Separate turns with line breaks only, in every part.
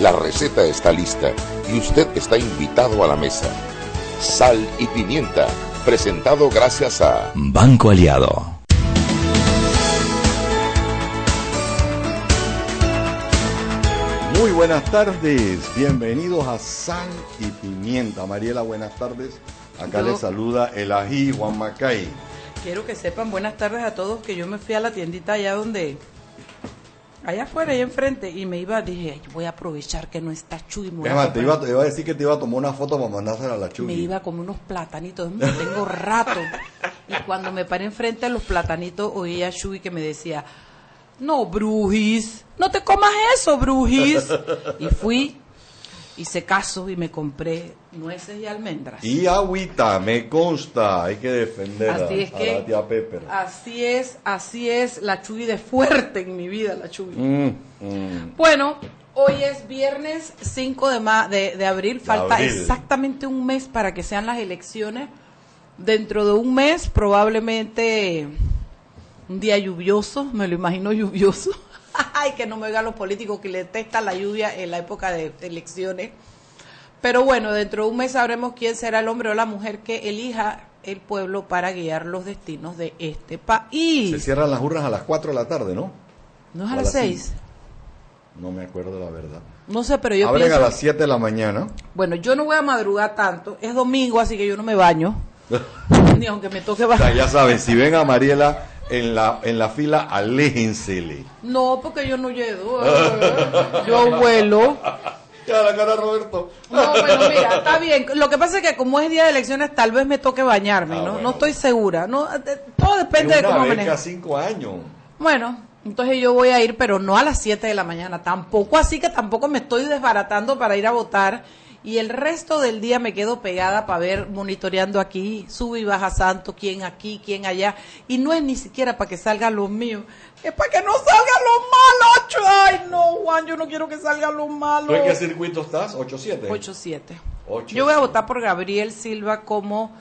La receta está lista y usted está invitado a la mesa. Sal y pimienta, presentado gracias a
Banco Aliado.
Muy buenas tardes, bienvenidos a Sal y Pimienta. Mariela, buenas tardes. Acá
Yo-
le saluda el ají Juan Macay.
Quiero que sepan, buenas tardes a todos, que yo me fui a la tiendita allá donde, allá afuera, allá enfrente, y me iba, dije, "Ay, voy a aprovechar que no está Chuy. me voy a
Es más, te iba,
comprar".
te iba a decir que te iba a tomar una foto para mandársela a la Chuy.
Me iba a comer unos platanitos, me tengo rato. Y cuando me paré enfrente a los platanitos, oía a Chuy que me decía, no, Brujis, no te comas eso, Brujis. Y fui, hice caso y me compré nueces y almendras.
Y agüita, me consta, hay que defender a,
Así es
a
que-
la tía Pepper.
Así es, así es la Chuy de fuerte en mi vida, la Chuy.
Mm, mm.
Bueno, hoy es viernes 5 de, ma- de, de abril, falta
abril.
exactamente un mes para que sean las elecciones. Dentro de un mes, probablemente un día lluvioso, me lo imagino lluvioso. Ay, que no me oigan los políticos que le detestan la lluvia en la época de elecciones. Pero bueno, dentro de un mes sabremos quién será el hombre o la mujer que elija el pueblo para guiar los destinos de este
Se
país.
cierran las urnas a las 4 de la tarde, ¿no?
¿No es a
a
las
las
6?
No me acuerdo la verdad.
No sé, pero yo
Abren
pienso...
a las 7 de la mañana.
Bueno, yo no voy a madrugar tanto. Es domingo, así que yo no me baño. Ni aunque me toque
O sea,
bajar.
ya saben, si ven a Mariela en la, en la fila, aléjensele.
No, porque yo no llego. Yo vuelo.
Ya la cara Roberto.
No, bueno, mira, está bien. Lo que pasa es que como es día de elecciones, tal vez me toque bañarme,
Ah,
¿no?
bueno.
No estoy segura. No, todo depende de
una
cómo
vez
me
cada cinco años.
Bueno, entonces yo voy a ir, pero no a las 7 de la mañana. Tampoco así que tampoco me estoy desbaratando para ir a votar. Y el resto del día me quedo pegada para ver, monitoreando aquí, sube y baja santo, quién aquí, quién allá. Y no es ni siquiera para que salgan los míos, es para que no salgan los malos. Ay, no, Juan, yo no quiero que salgan los malos.
¿Tú en qué circuito estás? ¿8-7?
8-7.
Ocho,
Yo voy a votar por Gabriel Silva como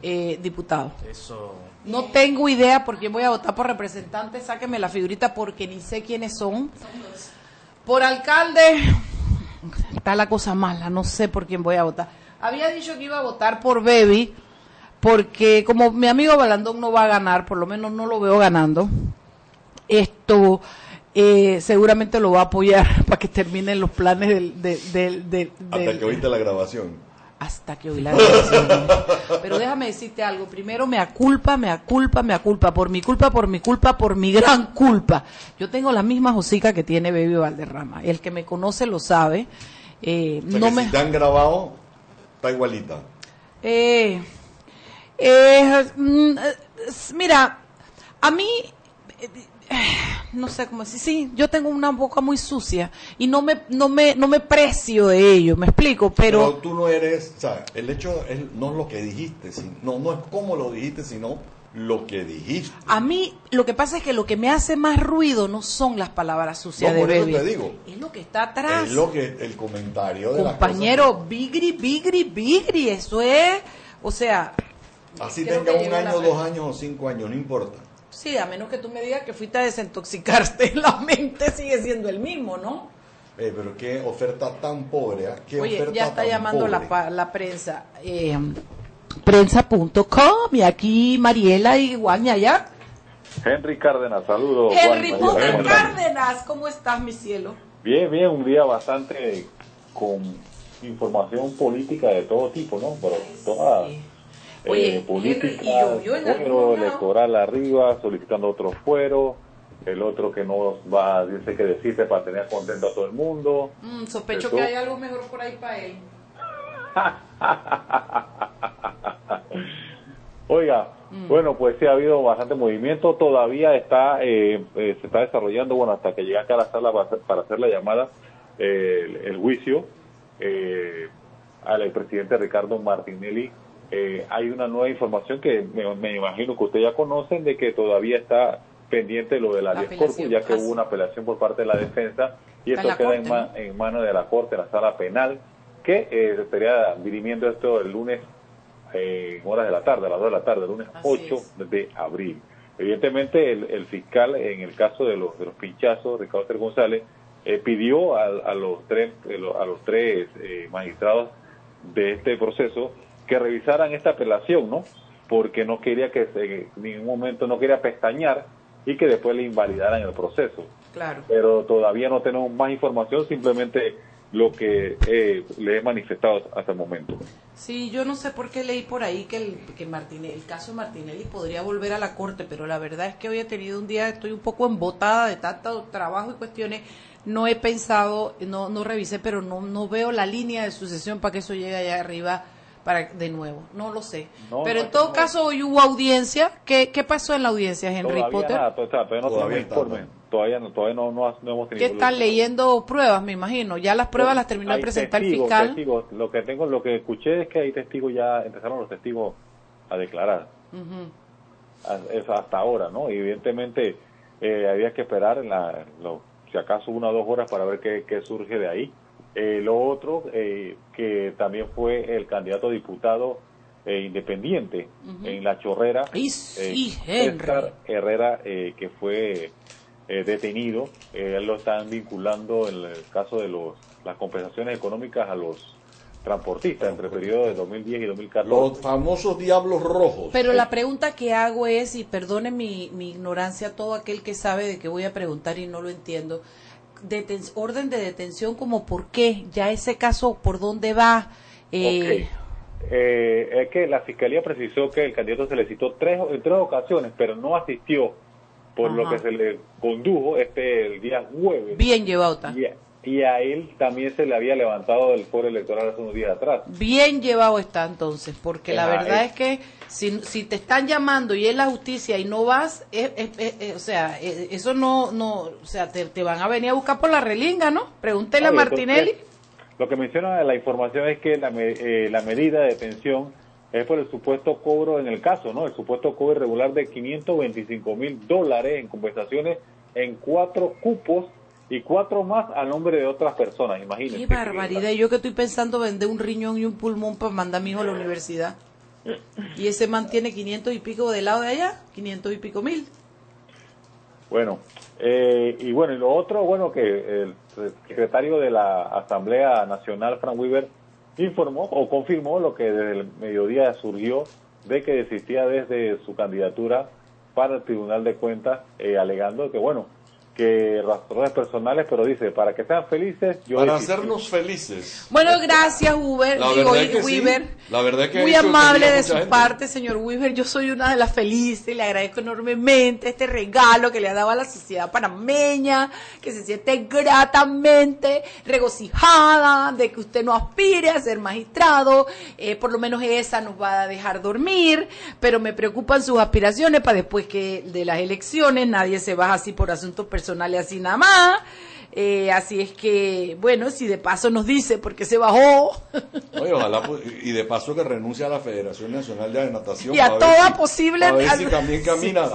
eh, diputado. No tengo idea por quién voy a votar por representante. Sáqueme la figurita porque ni sé quiénes son. Por alcalde, está la cosa mala. No sé por quién voy a votar. Había dicho que iba a votar por Baby porque como mi amigo Balandón no va a ganar, por lo menos no lo veo ganando, esto eh, seguramente lo va a apoyar para que terminen los planes del... del- del- del-
Hasta que oíste la grabación.
hasta que oí la grabación. Pero déjame decirte algo. Primero, me aculpa, me aculpa, me aculpa. Por mi culpa, por mi culpa, por mi gran culpa. Yo tengo la misma hocica que tiene Baby Valderrama. El que me conoce lo sabe. Eh,
O sea,
no
que
me...
si te han grabado, está igualita.
Eh, eh, mm, eh, mira, a mí, no sé cómo decir, sí, yo tengo una boca muy sucia y no me, no me, no me precio de ello, me explico,
Pero,
pero,
tú no eres, o sea, el hecho es no es lo que dijiste, sino- no, no es cómo lo dijiste, sino lo que dijiste.
a mí lo que pasa es que lo que me hace más ruido no son las palabras sucias
No,
de
por eso
Baby,
te digo.
es lo que está atrás.
Es lo que el comentario de las
Compañero, bigri, bigri, bigri, eso es, o sea.
Así tenga un año, dos años o cinco años, no importa.
sí, a menos que tú me digas que fuiste a desintoxicarte, la mente sigue siendo el mismo, ¿no?
Eh, pero qué oferta tan pobre. ¿Qué
Oye,
oferta
ya está
tan
llamando la,
pobre?
la prensa. Eh, prensa.com y aquí Mariela y Juan y allá.
Henry Cárdenas, saludos.
Henry
Juan.
Cárdenas, ¿cómo estás, mi cielo?
Bien, bien, un día bastante con información política de todo tipo, ¿no? Pero toda
Sí.
eh,
Oye,
política,
Henry, ¿y llovió en algún
fuero electoral arriba, solicitando otros fueros, el otro que no va, dice que decirte para tener contento a todo el mundo.
Mm, sospecho
Eso.
que hay algo mejor por ahí para él.
Oiga,
Mm.
bueno, pues sí ha habido bastante movimiento, todavía está, eh, eh, se está desarrollando, bueno, hasta que llegue acá a la sala para hacer, para hacer la llamada, eh, el, el juicio eh, al expresidente Ricardo Martinelli. Eh, hay una nueva información que me, imagino que ustedes ya conocen de que todavía está pendiente lo de la, corpus, ya que hubo una apelación por parte de la defensa y esto queda en, manos de la Corte, en la sala penal, que eh, estaría dirimiendo esto el lunes en horas de la tarde, a las 2 de la tarde, el lunes 8 de abril. Evidentemente, el, fiscal, en el caso de los, de los pinchazos, Ricardo Ter González, eh, pidió a, los tres, eh, a los tres eh, magistrados de este proceso que revisaran esta apelación, ¿no? Porque no quería que en ningún momento no quería pestañear y que después le invalidaran el proceso.
Claro.
Pero todavía no tenemos más información, simplemente lo que eh, le he manifestado hasta el momento.
Sí, yo no sé por qué leí por ahí que el, que Martinelli, el caso Martinelli podría volver a la corte, pero la verdad es que hoy he tenido un día, estoy un poco embotada de tanto trabajo y cuestiones, no he pensado, no, no revisé, pero no, no veo la línea de sucesión para que eso llegue allá arriba para de nuevo, no lo sé. pero en todo caso hoy hubo audiencia, ¿Qué, ¿qué pasó en la audiencia, Henry Potter?
todavía no todavía todavía no, todavía no, no, hemos tenido.
¿Qué están leyendo pruebas, me imagino? Ya las pruebas las terminó de presentar el fiscal.
Lo que tengo, lo que escuché es que hay testigos ya, empezaron los testigos a declarar. hasta ahora, ¿no? Y evidentemente eh, había que esperar, en la, si acaso una o dos horas para ver qué, qué surge de ahí. Eh, lo otro, eh, que también fue el candidato a diputado independiente en La Chorrera,
y sí,
Herrera, que fue eh, detenido. Eh, lo están vinculando en el caso de los, las compensaciones económicas a los transportistas entre el periodo de 2010 y 2014.
Los famosos diablos rojos.
Pero la pregunta que hago es, y perdone mi, mi ignorancia, todo aquel que sabe de que voy a preguntar y no lo entiendo, orden de detención como por qué, ya ese caso por dónde va.
Eh, es que la fiscalía precisó que el candidato se le citó tres, en tres ocasiones, pero no asistió por lo que se le condujo este el día jueves.
Bien llevado está.
Y, a él también se le había levantado del foro electoral hace unos días atrás.
Bien llevado está entonces, porque la verdad es que si, si te están llamando y es la justicia y no vas, o sea, eso no, no, o sea, te, van a venir a buscar por la relinga, ¿no? Pregúntele a Martinelli.
lo que menciona la información es que la, eh, la medida de detención es por el supuesto cobro en el caso, ¿no? El supuesto cobro irregular de 525 mil dólares en compensaciones en cuatro cupos y cuatro más a nombre de otras personas, imagínense.
Qué barbaridad. Yo que estoy pensando vender un riñón y un pulmón para mandar a mi hijo a la universidad. Y ese mantiene 500 y pico de lado de allá, 500 y pico mil.
Bueno, eh, y bueno, y lo otro, bueno, que el secretario de la Asamblea Nacional, Frank Weaver, informó o confirmó lo que desde el mediodía surgió de que desistía desde su candidatura para el Tribunal de Cuentas, eh, alegando que, bueno, que razones personales, pero dice, para que sean felices,
yo... Para hacernos felices.
Bueno, gracias, Uber. La Digo, Weaver.
La verdad que
muy amable de su parte, señor Weaver. Yo soy una de las felices, le agradezco enormemente este regalo que le ha dado a la sociedad panameña, que se siente gratamente regocijada de que usted no aspire a ser magistrado, eh, por lo menos esa nos va a dejar dormir, pero me preocupan sus aspiraciones para después que de las elecciones nadie se baja así por asuntos personales personal y así nada más. Eh, así es que, bueno, si de paso nos dice por qué se bajó.
ojalá, pues, y de paso que renuncia a la Federación Nacional de Natación.
Y a, toda posible.
A ver si también camina.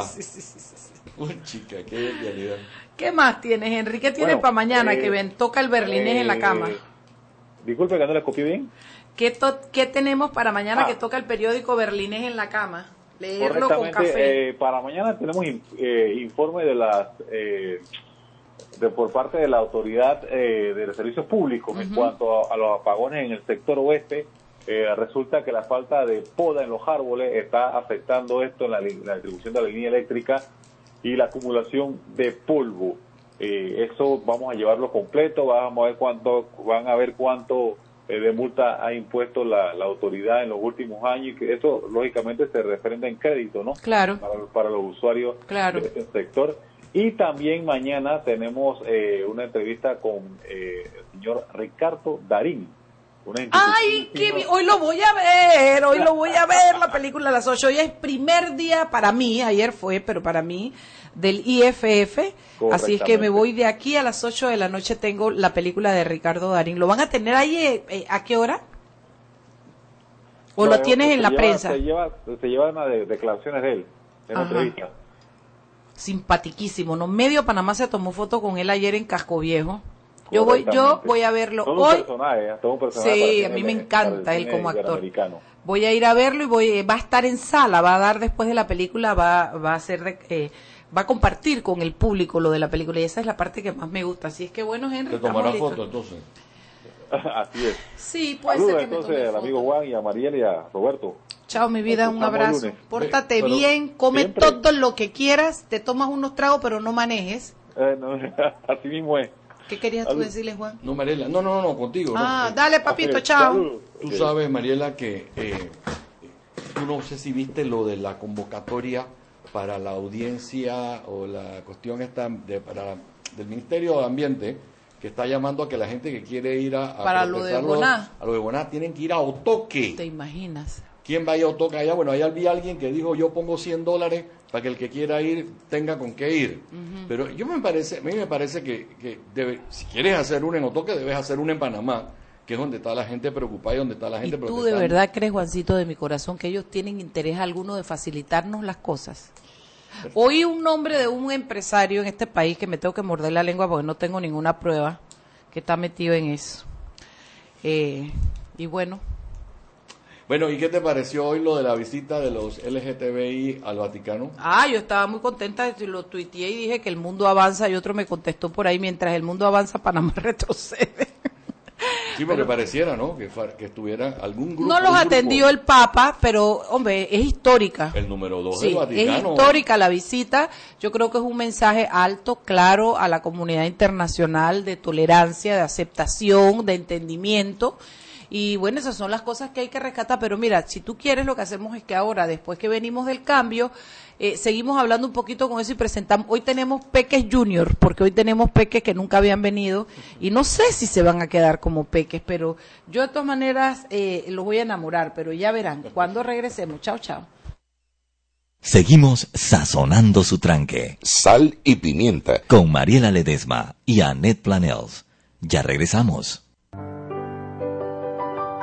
Uy, chica, qué realidad.
¿Qué más tienes, Enrique? ¿Qué tienes para mañana? que eh, ven, toca el berlinés en la cama. Eh,
disculpe que no le copié bien.
¿Qué, ¿Qué tenemos para mañana que ah. toca el periódico berlinés en la cama? Leerlo con café.
Eh, para mañana tenemos eh, informe de las eh, de por parte de la autoridad de los servicios públicos en cuanto a, los apagones en el sector oeste. resulta que la falta de poda en los árboles está afectando esto en la, distribución de la línea eléctrica y la acumulación de polvo. eso vamos a llevarlo completo, vamos a ver cuánto, van a ver cuánto eh, de multa ha impuesto la, autoridad en los últimos años y que eso lógicamente se referenda en crédito, ¿no?
Claro.
Para, los usuarios
de
este sector. Y también mañana tenemos eh, una entrevista con eh, el señor Ricardo Darín,
Ay, qué hoy lo voy a ver, hoy lo voy a ver, la película a las 8. Hoy es primer día para mí, ayer fue, pero para mí, del IFF. Así es que me voy de aquí a las 8 de la noche, tengo la película de Ricardo Darín. ¿Lo van a tener ahí eh, eh, a qué hora? ¿O lo tienes en la prensa?
Se lleva, se lleva una de, declaraciones de él, en entrevista.
Simpatiquísimo, ¿no? Medio Panamá se tomó foto con él ayer en Casco Viejo. Yo voy, yo voy a verlo hoy. sí, a mí me encanta él como actor. Voy a ir a verlo y voy, va a estar en sala, va a dar después de la película, va, va a ser, eh, va a compartir con el público lo de la película y esa es la parte que más me gusta. Así es que bueno, Henry.
Te tomará foto entonces.
Así es.
Sí, puede ser que
entonces al amigo Juan y a Mariel y a Roberto.
Chao, mi vida, un abrazo. Pórtate bien, come todo lo que quieras, te tomas unos tragos, pero no manejes.
Eh, así mismo es.
¿Qué querías tú decirle, Juan?
No, Mariela, no, no, no, contigo.
Ah, dale, papito, chao.
Tú sabes, Mariela, que eh, tú no sé si viste lo de la convocatoria para la audiencia o la cuestión esta de, para, del Ministerio de Ambiente que está llamando a que la gente que quiere ir a,
para lo de Boná
a lo de Boná tienen que ir a Otoque.
¿Te imaginas?
¿Quién va a ir a Otoque allá? Bueno, allá vi a alguien que dijo yo pongo 100 dólares para que el que quiera ir tenga con qué ir. Pero yo me parece, a mí me parece que, que debe, si quieres hacer un en Otoque, debes hacer un en Panamá, que es donde está la gente preocupada y donde está la gente
¿Y ¿Tú de verdad crees, Juancito, de mi corazón, que ellos tienen interés alguno de facilitarnos las cosas? Oí un nombre de un empresario en este país que me tengo que morder la lengua porque no tengo ninguna prueba que está metido en eso. Eh, y bueno,
bueno, ¿y qué te pareció hoy lo de la visita de los LGTBI al Vaticano?
Ah, yo estaba muy contenta, lo tuiteé y dije que el mundo avanza y otro me contestó por ahí, mientras el mundo avanza, Panamá retrocede.
Sí, porque pareciera, ¿no? Que, que, estuviera algún grupo.
No los atendió el Papa, pero, hombre, es histórica.
El número dos del Vaticano.
Es histórica la visita. Yo creo que es un mensaje alto, claro, a la comunidad internacional de tolerancia, de aceptación, de entendimiento y bueno, esas son las cosas que hay que rescatar. Pero mira, si tú quieres, lo que hacemos es que ahora, después que venimos del cambio, eh, seguimos hablando un poquito con eso y presentamos. Hoy tenemos peques junior, porque hoy tenemos peques que nunca habían venido y no sé si se van a quedar como peques, pero yo de todas maneras eh, los voy a enamorar, pero ya verán cuando regresemos. Chao, chao.
Seguimos sazonando su tranque.
Sal y pimienta.
Con Mariela Ledesma y Annette Planels. Ya regresamos.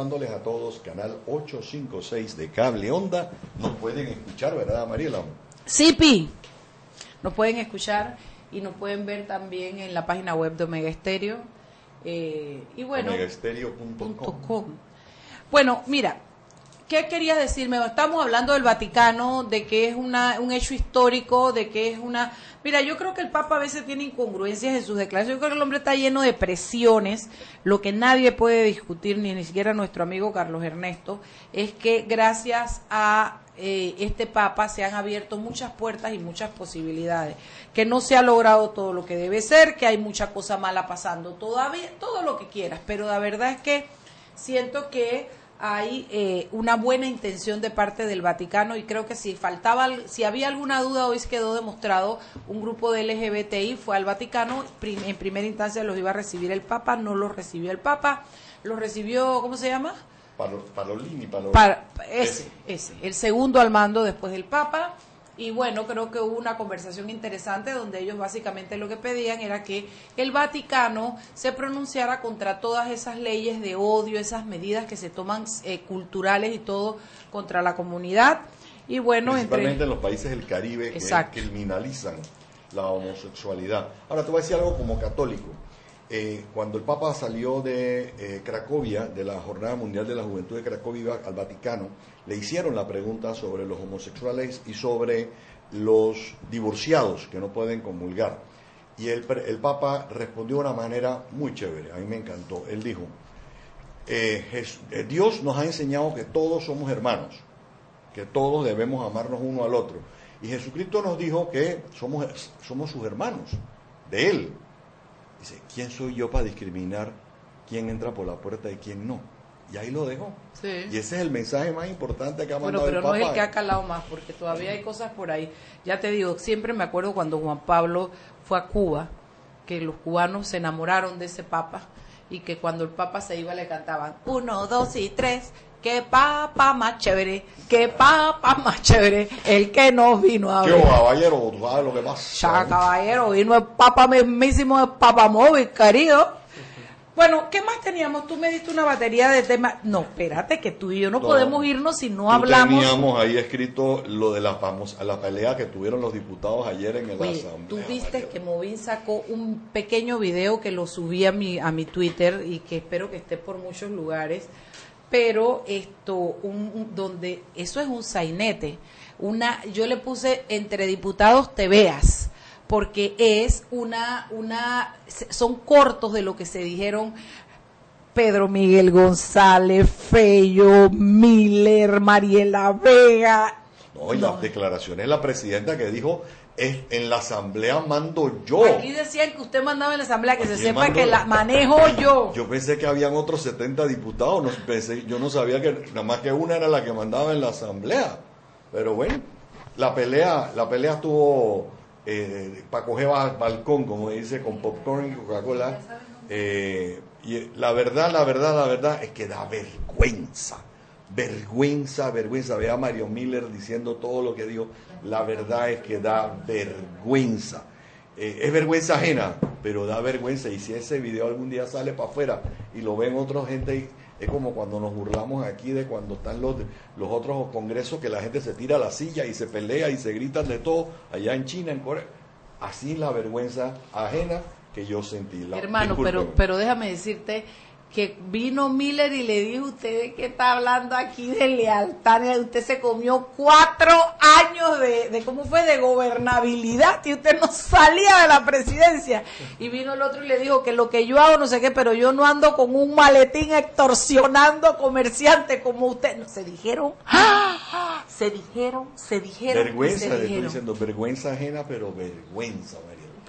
Recordándoles a todos, canal 856 de Cable Onda, nos pueden escuchar, ¿verdad, Mariela?
Sí, Pi. Nos pueden escuchar y nos pueden ver también en la página web de Omega Estéreo. Eh, y bueno,
omegaestereo.com.
Bueno, mira, ¿qué querías decirme? Estamos hablando del Vaticano, de que es una, un hecho histórico, de que es una Mira, yo creo que el Papa a veces tiene incongruencias en sus declaraciones. Yo creo que el hombre está lleno de presiones. Lo que nadie puede discutir, ni, ni siquiera nuestro amigo Carlos Ernesto, es que gracias a eh, este Papa se han abierto muchas puertas y muchas posibilidades. Que no se ha logrado todo lo que debe ser, que hay mucha cosa mala pasando todavía, todo lo que quieras. Pero la verdad es que siento que hay eh, una buena intención de parte del Vaticano y creo que si faltaba, si había alguna duda hoy quedó demostrado, un grupo de LGBTI fue al Vaticano, en primera instancia los iba a recibir el Papa, no los recibió el Papa, los recibió, ¿cómo se llama?
Parolini,
ese, ese, el segundo al mando después del Papa y bueno, creo que hubo una conversación interesante donde ellos básicamente lo que pedían era que el Vaticano se pronunciara contra todas esas leyes de odio, esas medidas que se toman eh, culturales y todo contra la comunidad. Y bueno,
Principalmente en los países del Caribe que criminalizan la homosexualidad. Ahora te voy a decir algo como católico. Eh, cuando el Papa salió de eh, Cracovia, de la Jornada Mundial de la Juventud de Cracovia al Vaticano, le hicieron la pregunta sobre los homosexuales y sobre los divorciados que no pueden comulgar. Y el, el Papa respondió de una manera muy chévere, a mí me encantó. Él dijo, eh, Dios nos ha enseñado que todos somos hermanos, que todos debemos amarnos uno al otro. Y Jesucristo nos dijo que somos, somos sus hermanos, de Él. Dice, ¿quién soy yo para discriminar quién entra por la puerta y quién no? Y ahí lo dejó. Y ese es el mensaje más importante que ha mandado
bueno, pero
no
es el que ha calado más, porque todavía hay cosas por ahí. Ya te digo, siempre me acuerdo cuando Juan Pablo fue a Cuba, que los cubanos se enamoraron de ese papa y que cuando el papa se iba le cantaban uno, dos y tres, qué papa más chévere, qué papa más chévere, el que nos vino a
ver. Yo, caballero, tú sabes lo que pasa.
Ya, caballero, vino el papa mismísimo, el papa móvil, querido. Bueno, ¿qué más teníamos? Tú me diste una batería de temas. No, espérate, que tú y yo no, podemos irnos si no hablamos.
Teníamos ahí escrito lo de la famosa, la pelea que tuvieron los diputados ayer en el Asamblea.
Tú viste que Movin sacó un pequeño video que lo subí a mi, a mi Twitter y que espero que esté por muchos lugares, pero esto, un, donde eso es un sainete. Una, yo le puse entre diputados te veas porque es una, una, son cortos de lo que se dijeron Pedro Miguel González, Feyo, Miller, Mariela Vega.
No, y las declaraciones de la presidenta que dijo, es, en la asamblea mando yo.
Aquí decían que usted mandaba en la asamblea, que se sepa que la manejo yo.
Yo pensé que habían otros 70 diputados, no, pensé, yo no sabía que nada más que una era la que mandaba en la asamblea. Pero bueno, la pelea, la pelea estuvo eh, para coger balcón, como dice, con popcorn y Coca-Cola. Eh, y la verdad, la verdad, la verdad es que da vergüenza. Vergüenza, vergüenza. Ve a Mario Miller diciendo todo lo que dijo. La verdad es que da vergüenza. Eh, es vergüenza ajena, pero da vergüenza. Y si ese video algún día sale para afuera y lo ven otra gente es como cuando nos burlamos aquí de cuando están los, los otros congresos que la gente se tira a la silla y se pelea y se gritan de todo allá en China, en Corea. Así la vergüenza ajena que yo sentí.
Hermano, pero, pero déjame decirte que vino Miller y le dijo, usted que está hablando aquí de lealtad, usted se comió cuatro años de, de, ¿cómo fue?, de gobernabilidad y usted no salía de la presidencia. Y vino el otro y le dijo que lo que yo hago no sé qué, pero yo no ando con un maletín extorsionando comerciantes como usted. No, se dijeron, ¡ah! se dijeron, se dijeron.
Vergüenza, le estoy diciendo, vergüenza ajena, pero vergüenza,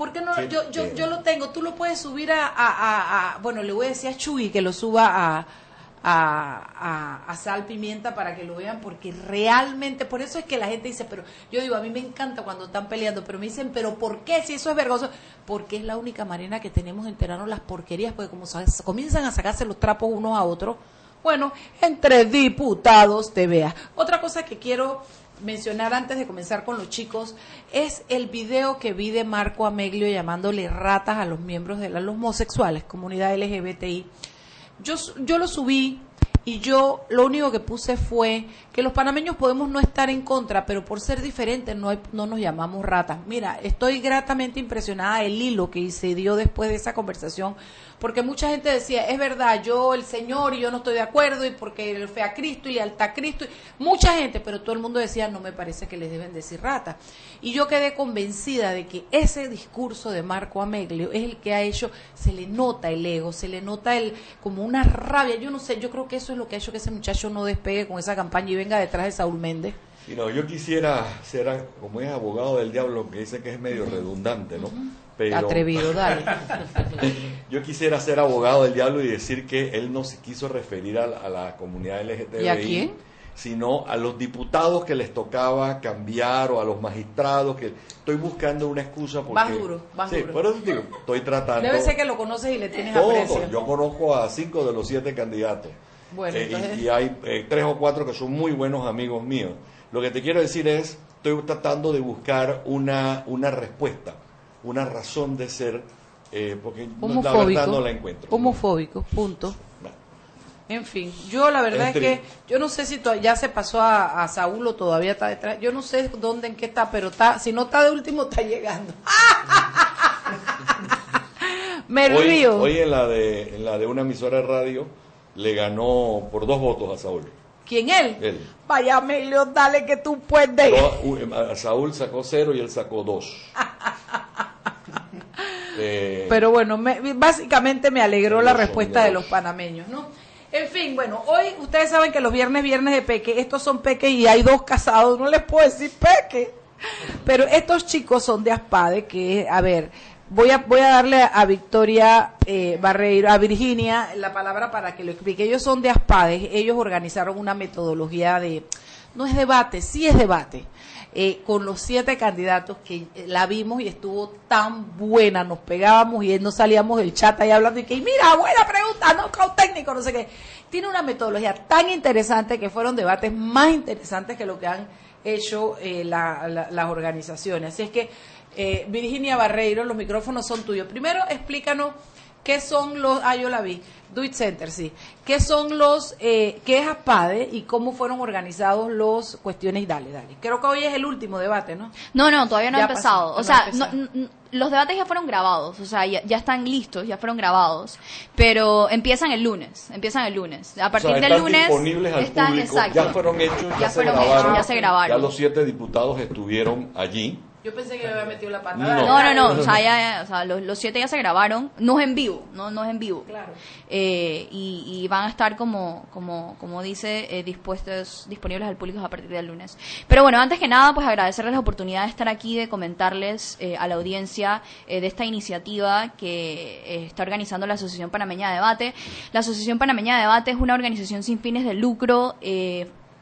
¿Por qué no? Yo, yo, yo lo tengo. Tú lo puedes subir a, a, bueno, le voy a decir a Chuy que lo suba a, a, a, sal pimienta para que lo vean porque realmente por eso es que la gente dice pero yo digo a mí me encanta cuando están peleando pero me dicen pero por qué si eso es vergonzoso porque es la única manera que tenemos de enterarnos las porquerías porque como comienzan a sacarse los trapos unos a otros bueno entre diputados te veas otra cosa que quiero mencionar antes de comenzar con los chicos es el video que vi de Marco Ameglio llamándole ratas a los miembros de los homosexuales, comunidad LGBTI. Yo, yo lo subí y yo lo único que puse fue que los panameños podemos no estar en contra, pero por ser diferentes no, no nos llamamos ratas. Mira, estoy gratamente impresionada del hilo que se dio después de esa conversación porque mucha gente decía, es verdad, yo el Señor y yo no estoy de acuerdo y porque el fe a Cristo y lealtad a Cristo, mucha gente, pero todo el mundo decía, no me parece que les deben decir rata. Y yo quedé convencida de que ese discurso de Marco Ameglio es el que ha hecho, se le nota el ego, se le nota el como una rabia, yo no sé, yo creo que eso es lo que ha hecho que ese muchacho no despegue con esa campaña y venga detrás de Saúl Méndez.
Y no, yo quisiera ser, como es abogado del diablo, que dice que es medio redundante, ¿no?
Atrevido, dale.
yo quisiera ser abogado del diablo y decir que él no se quiso referir a, la comunidad LGTBI.
¿Y a quién?
Sino a los diputados que les tocaba cambiar o a los magistrados que estoy buscando una excusa porque...
Más duro, más
sí,
duro.
eso digo, estoy tratando...
Debe ser que lo conoces y le tienes aprecio.
Yo conozco a cinco de los siete candidatos.
Bueno,
eh, y, hay eh, tres o cuatro que son muy buenos amigos míos. Lo que te quiero decir es, estoy tratando de buscar una, una respuesta una razón de ser, eh, porque la verdad no la encuentro.
Homofóbico, punto. En fin, yo la verdad es, que yo no sé si ya se pasó a, Saúl o todavía está detrás. Yo no sé dónde, en qué está, pero está, si no está de último, está llegando. Me río.
Hoy en la, de, en la de una emisora de radio le ganó por dos votos a Saúl.
¿Quién él?
Él.
Vaya, Emilio, dale que tú puedes.
Saúl sacó cero y él sacó dos.
Eh, Pero bueno, básicamente me alegró la respuesta de los panameños, ¿no? En fin, bueno, hoy ustedes saben que los viernes, viernes de peque, estos son peque y hay dos casados, no les puedo decir peque. Pero estos chicos son de Aspade, que, a ver, voy a, voy a darle a Victoria eh, Barreiro, a Virginia, la palabra para que lo explique. Ellos son de Aspade, ellos organizaron una metodología de, no es debate, sí es debate eh, con los siete candidatos que eh, la vimos y estuvo tan buena, nos pegábamos y no salíamos del chat ahí hablando y que, mira, buena pregunta, no, técnico, no sé qué. Tiene una metodología tan interesante que fueron debates más interesantes que lo que han hecho eh, las organizaciones. Así es que, Virginia Barreiro, los micrófonos son tuyos. Primero, explícanos qué son los, ah, yo la vi, Do It Center, sí. ¿Qué son los, eh, qué es ASPADE y cómo fueron organizados los cuestiones? Dale, dale. Creo que hoy es el último debate, ¿no?
No, no, todavía no ha empezado. o sea, los debates ya fueron grabados, o sea, ya, están listos, ya fueron grabados, pero empiezan el lunes, empiezan el lunes. A partir del lunes
disponibles al están, público, ya fueron hechos, ya, se grabaron,
ya se grabaron.
Ya los siete diputados estuvieron allí
yo pensé que había metido la pata. No,
no, no, o sea, ya, o sea los, siete ya se grabaron, no es en vivo, no, no es en vivo.
Claro.
Eh, y, van a estar como, como, como dice, eh, dispuestos, disponibles al público a partir del lunes. Pero bueno, antes que nada, pues agradecerles la oportunidad de estar aquí, de comentarles eh, a la audiencia de esta iniciativa que está organizando la Asociación Panameña de Debate. La Asociación Panameña de Debate es una organización sin fines de lucro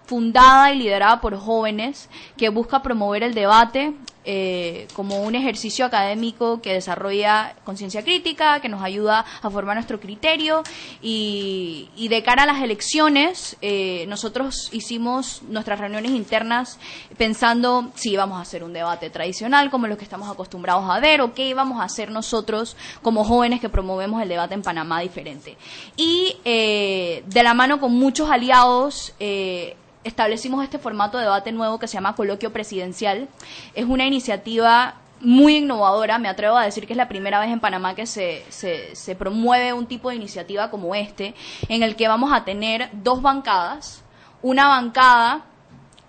fundada y liderada por jóvenes que busca promover el debate eh, como un ejercicio académico que desarrolla conciencia crítica, que nos ayuda a formar nuestro criterio y, de cara a las elecciones eh, nosotros hicimos nuestras reuniones internas pensando si íbamos a hacer un debate tradicional como los que estamos acostumbrados a ver o qué íbamos a hacer nosotros como jóvenes que promovemos el debate en Panamá diferente. Y eh, de la mano con muchos aliados, establecimos este formato de debate nuevo que se llama Coloquio Presidencial. Es una iniciativa muy innovadora, me atrevo a decir que es la primera vez en Panamá que se, se, promueve un tipo de iniciativa como este, en el que vamos a tener dos bancadas, una bancada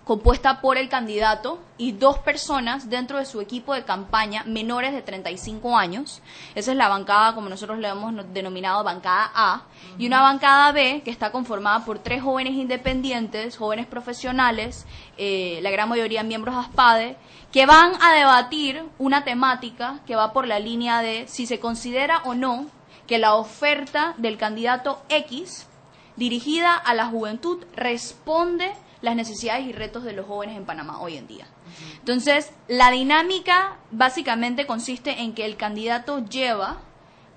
compuesta por el candidato y dos personas dentro de su equipo de campaña menores de 35 años. Esa es la bancada, como nosotros le hemos denominado bancada A. Y una bancada B que está conformada por tres jóvenes independientes, jóvenes profesionales, eh, la gran mayoría miembros de ASPADE, que van a debatir una temática que va por la línea de si se considera o no que la oferta del candidato X dirigida a la juventud responde las necesidades y retos de los jóvenes en Panamá hoy en día. Entonces, la dinámica básicamente consiste en que el candidato lleva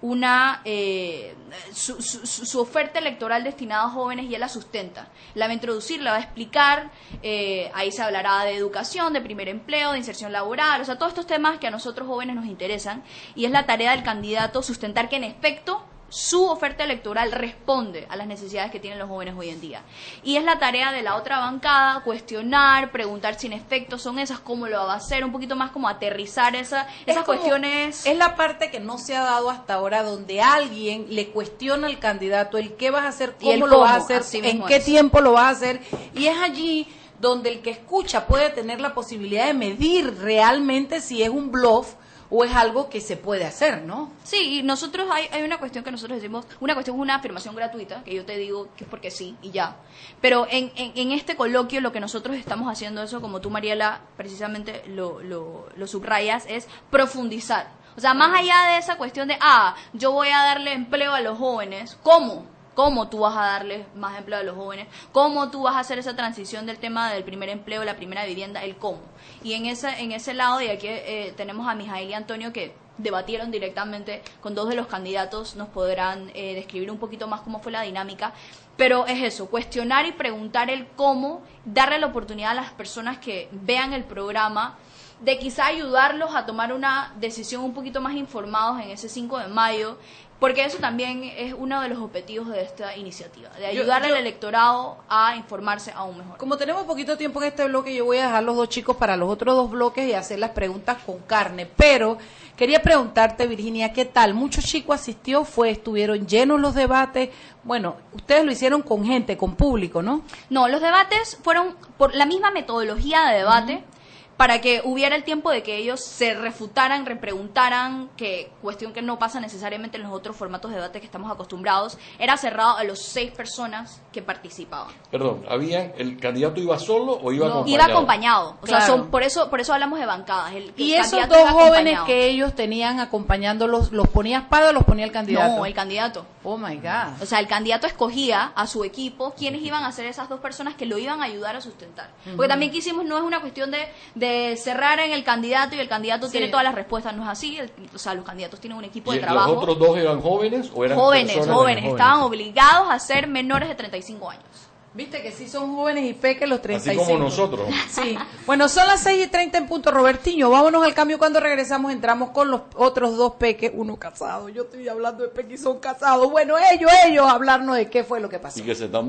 una eh, su, oferta electoral destinada a jóvenes y él la sustenta. La va a introducir, la va a explicar, eh, ahí se hablará de educación, de primer empleo, de inserción laboral, o sea, todos estos temas que a nosotros jóvenes nos interesan y es la tarea del candidato sustentar que en efecto su oferta electoral responde a las necesidades que tienen los jóvenes hoy en día. Y es la tarea de la otra bancada cuestionar, preguntar si en efecto son esas, cómo lo va a hacer, un poquito más como aterrizar esa, esas cuestiones.
Es la parte que no se ha dado hasta ahora donde alguien le cuestiona al candidato el qué vas a hacer, cómo lo vas a hacer, en qué tiempo lo vas a hacer. Y es allí donde el que escucha puede tener la posibilidad de medir realmente si es un bluff o es algo que se puede hacer, ¿no?
Sí, y nosotros hay, hay una cuestión que nosotros decimos, una cuestión es una afirmación gratuita, que yo te digo que es porque sí y ya. Pero en, en, este coloquio lo que nosotros estamos haciendo eso, como tú Mariela precisamente lo, lo, lo subrayas, es profundizar. O sea, más allá de esa cuestión de, ah, yo voy a darle empleo a los jóvenes, ¿cómo? Cómo tú vas a darle más empleo a los jóvenes, cómo tú vas a hacer esa transición del tema del primer empleo, la primera vivienda, el cómo. Y en ese, en ese lado, y aquí eh, tenemos a Mijael y Antonio que debatieron directamente con dos de los candidatos, nos podrán eh, describir un poquito más cómo fue la dinámica. Pero es eso, cuestionar y preguntar el cómo, darle la oportunidad a las personas que vean el programa de quizá ayudarlos a tomar una decisión un poquito más informados en ese 5 de mayo porque eso también es uno de los objetivos de esta iniciativa, de ayudar al electorado a informarse aún mejor.
Como tenemos poquito tiempo en este bloque, yo voy a dejar los dos chicos para los otros dos bloques y hacer las preguntas con carne. Pero quería preguntarte, Virginia, ¿qué tal? Muchos chicos asistió, fue, estuvieron llenos los debates. Bueno, ustedes lo hicieron con gente, con público, ¿no?
No, los debates fueron por la misma metodología de debate para que hubiera el tiempo de que ellos se refutaran, repreguntaran, que cuestión que no pasa necesariamente en los otros formatos de debate que estamos acostumbrados, era cerrado a los seis personas que participaban.
Perdón, ¿habían, ¿el candidato iba solo o iba acompañado?
Iba acompañado, o sea, son, por, eso, por eso hablamos de bancadas.
y esos dos jóvenes que ellos tenían acompañándolos, ¿los ponía espada o los ponía el candidato?
No, el candidato.
Oh my God.
O sea, el candidato escogía a su equipo quiénes iban a ser esas dos personas que lo iban a ayudar a sustentar. Porque también quisimos, no es una cuestión de de cerrar en el candidato y el candidato tiene todas las respuestas. No es así. o sea, los candidatos tienen un equipo de trabajo.
¿Los otros dos eran jóvenes o eran
jóvenes? Jóvenes, jóvenes. Estaban obligados a ser menores de 35 años.
Viste que sí son jóvenes y peques los 35.
Así como nosotros.
Sí. Bueno, son las 6 y 30 en punto, Robertiño. Vámonos al cambio. Cuando regresamos, entramos con los otros dos peques, uno casado. Yo estoy hablando de peques y son casados. Bueno, ellos, ellos, hablarnos de qué fue lo que pasó.
Y que se están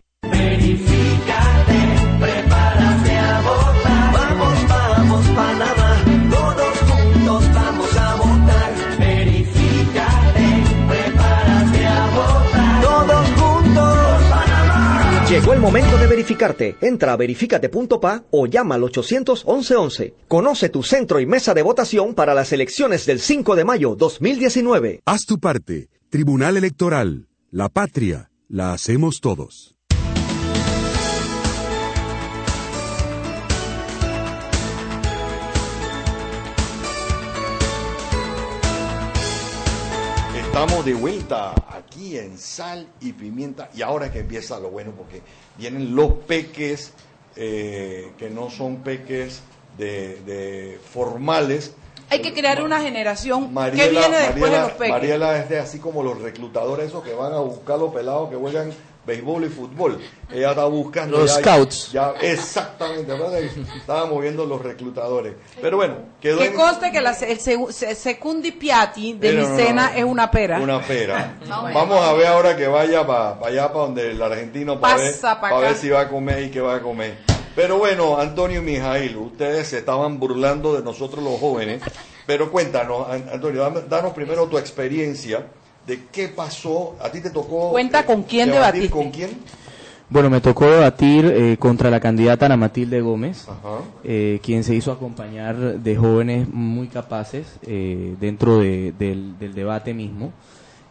Verifícate, prepárate a votar. Vamos, vamos, Panamá. Todos juntos vamos a votar. Verifícate, prepárate a votar. Todos juntos, Panamá.
Llegó
momento de verificarte. Entra a verificate.pa o llama al 800 1111. Conoce tu centro y mesa de votación para las elecciones del 5 de mayo 2019.
Haz tu parte. Tribunal Electoral. La patria. La hacemos todos.
Estamos de vuelta aquí en Sal y Pimienta y ahora es que empieza lo bueno porque vienen los peques eh, que no son peques de, formales.
Hay que crear una generación que viene después de los peques.
Mariela es de así como los reclutadores esos que van a buscar los pelados que juegan béisbol y fútbol. Ella está buscando.
Los scouts.
Ya, exactamente, estaba moviendo los reclutadores. Pero bueno, quedó.
Que conste que el Secundi Piatti de mi cena es una pera.
Una pera. Vamos a ver ahora que vaya para allá, para donde el argentino, para ver, ver si va a comer y qué va a comer. Pero bueno, Antonio y Mijail, ustedes se estaban burlando de nosotros los jóvenes. Pero cuéntanos, Antonio, danos primero tu experiencia de qué pasó. A ti te tocó.
Cuenta con quién debatir.
¿Con quién?
Bueno, me tocó debatir eh, contra la candidata Ana Matilde Gómez, eh, quien se hizo acompañar de jóvenes muy capaces eh, dentro del, del, debate mismo.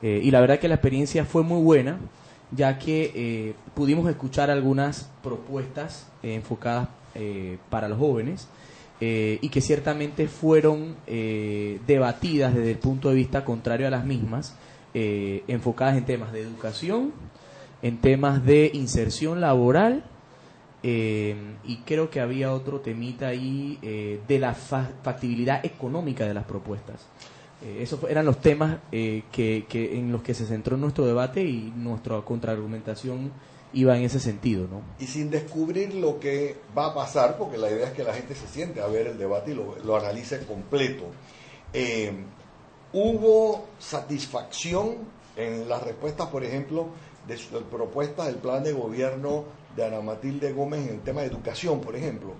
y la verdad que la experiencia fue muy buena, ya que pudimos escuchar algunas propuestas enfocadas para los jóvenes. y que ciertamente fueron debatidas desde el punto de vista contrario a las mismas, eh, enfocadas en temas de educación, en temas de inserción laboral eh, y creo que había otro temita ahí eh, de la factibilidad económica de las propuestas. esos eran los temas que, en los que se centró nuestro debate y nuestra contraargumentación iba en ese sentido. ¿no?
Y sin descubrir lo que va a pasar, porque la idea es que la gente se siente a ver el debate y lo, lo analice completo hubo satisfacción en las respuestas, por ejemplo, de propuestas del plan de gobierno de Ana Matilde Gómez en el tema de educación, por ejemplo.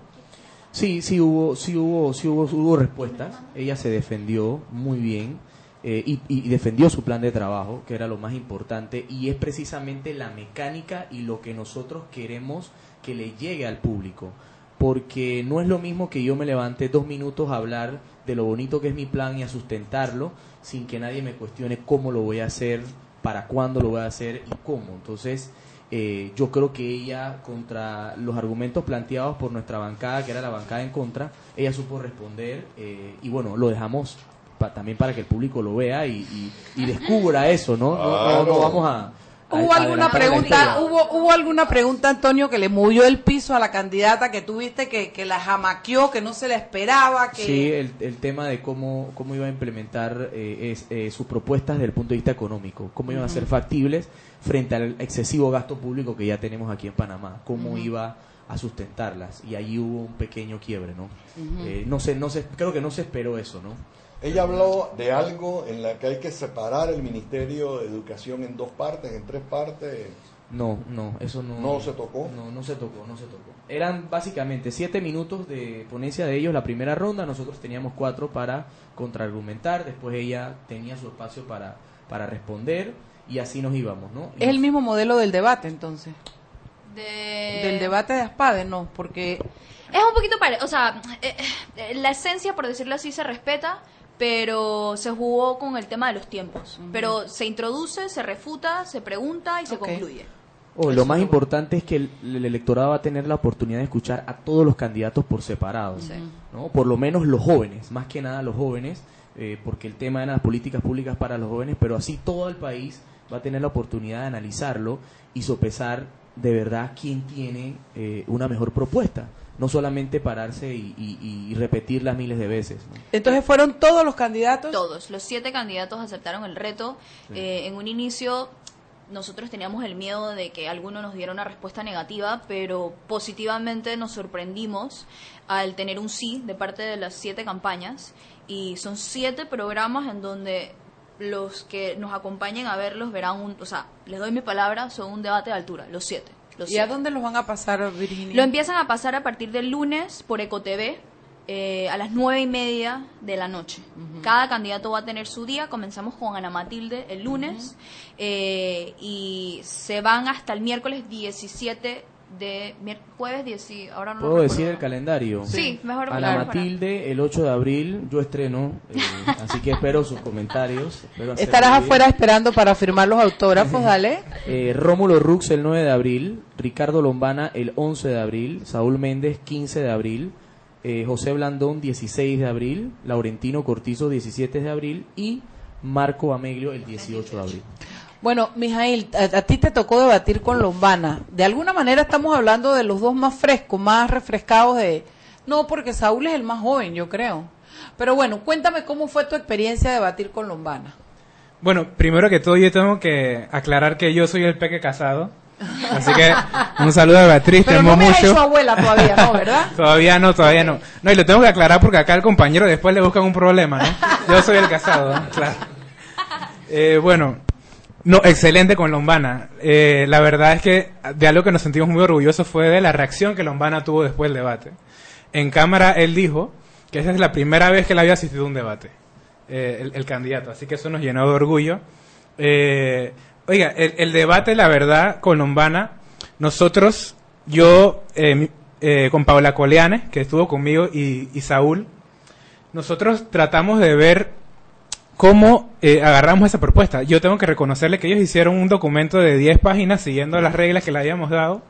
Sí, sí hubo, sí hubo, sí hubo, hubo respuestas. Ella se defendió muy bien eh, y, y, defendió su plan de trabajo, que era lo más importante, y es precisamente la mecánica y lo que nosotros queremos que le llegue al público. Porque no es lo mismo que yo me levante dos minutos a hablar de lo bonito que es mi plan y a sustentarlo sin que nadie me cuestione cómo lo voy a hacer, para cuándo lo voy a hacer y cómo. Entonces, eh, yo creo que ella, contra los argumentos planteados por nuestra bancada, que era la bancada en contra, ella supo responder eh, y bueno, lo dejamos también para que el público lo vea y, descubra eso, ¿no? no vamos a
¿Hubo alguna pregunta, hubo, hubo alguna pregunta, Antonio, que le movió el piso a la candidata que tuviste, que, que la jamaqueó, que no se la esperaba? Que...
Sí, el, el tema de cómo, cómo iba a implementar eh, eh, sus propuestas desde el punto de vista económico, cómo iban a ser factibles frente al excesivo gasto público que ya tenemos aquí en Panamá, cómo iba a sustentarlas. Y ahí hubo un pequeño quiebre, ¿no? Eh, no sé, no sé, creo que no se esperó eso, ¿no?
Ella habló de algo en la que hay que separar el Ministerio de Educación en dos partes, en tres partes.
No, no, eso no.
¿No se tocó?
No, no se tocó, no se tocó. Eran básicamente siete minutos de ponencia de ellos la primera ronda, nosotros teníamos cuatro para contraargumentar, después ella tenía su espacio para, para responder y así nos íbamos, ¿no?
Es el mismo modelo del debate entonces. Del debate de Aspade, no, porque...
Es un poquito parecido, o sea, eh, eh, la esencia, por decirlo así, se respeta, pero se jugó con el tema de los tiempos. Pero se introduce, se refuta, se pregunta y se concluye.
Oh, lo más importante es que el, electorado va a tener la oportunidad de escuchar a todos los candidatos por separado, ¿no? Por lo menos los jóvenes, más que nada los jóvenes, eh, porque el tema era las políticas públicas para los jóvenes, pero así todo el país va a tener la oportunidad de analizarlo y sopesar de verdad quién tiene eh, una mejor propuesta no solamente pararse y, repetirla miles de veces.
Entonces fueron todos los candidatos.
Todos, los siete candidatos aceptaron el reto. Eh, en un inicio nosotros teníamos el miedo de que alguno nos diera una respuesta negativa, pero positivamente nos sorprendimos al tener un sí de parte de las siete campañas y son siete programas en donde los que nos acompañen a verlos verán un, o sea, les doy mi palabra, son un debate de altura, los siete.
¿Y a dónde los van a pasar, Virginia?
Lo empiezan a pasar a partir del lunes por EcoTV. Eh, a las nueve y media de la noche. Cada candidato va a tener su día. Comenzamos con Ana Matilde el lunes eh, y se van hasta el miércoles 17 de jueves 10, ahora no
¿Puedo decir el calendario?
Sí, mejor.
Ana Matilde, el 8 de abril, yo estreno, eh, así que espero sus comentarios.
Estarás afuera esperando para firmar los autógrafos, dale.
Eh, Rómulo Rux, el 9 de abril, Ricardo Lombana, el 11 de abril, Saúl Méndez, 15 de abril, eh, José Blandón, 16 de abril, Laurentino Cortizo, 17 de abril y Marco Ameglio, el 18 de abril.
Bueno, Mijail, a, ti te tocó debatir con Lombana. De alguna manera estamos hablando de los dos más frescos, más refrescados de... No, porque Saúl es el más joven, yo creo. Pero bueno, cuéntame cómo fue tu experiencia de debatir con Lombana.
Bueno, primero que todo yo tengo que aclarar que yo soy el peque casado. Así que un saludo a Beatriz,
Pero no me mucho. abuela todavía, ¿no? ¿Verdad?
todavía no, todavía no. No, y lo tengo que aclarar porque acá el compañero después le buscan un problema, ¿no? Yo soy el casado, claro. Eh, bueno, no, excelente con Lombana. Eh, la verdad es que de algo que nos sentimos muy orgullosos fue de la reacción que Lombana tuvo después del debate. En cámara él dijo que esa es la primera vez que él había asistido a un debate, eh, el, candidato. Así que eso nos llenó de orgullo. Eh, oiga, el, debate, la verdad, con Lombana, nosotros, yo, con Paola Coleane, que estuvo conmigo, y Saúl, nosotros tratamos de ver cómo eh, agarramos esa propuesta. Yo tengo que reconocerle que ellos hicieron un documento de 10 páginas siguiendo las reglas que le habíamos dado,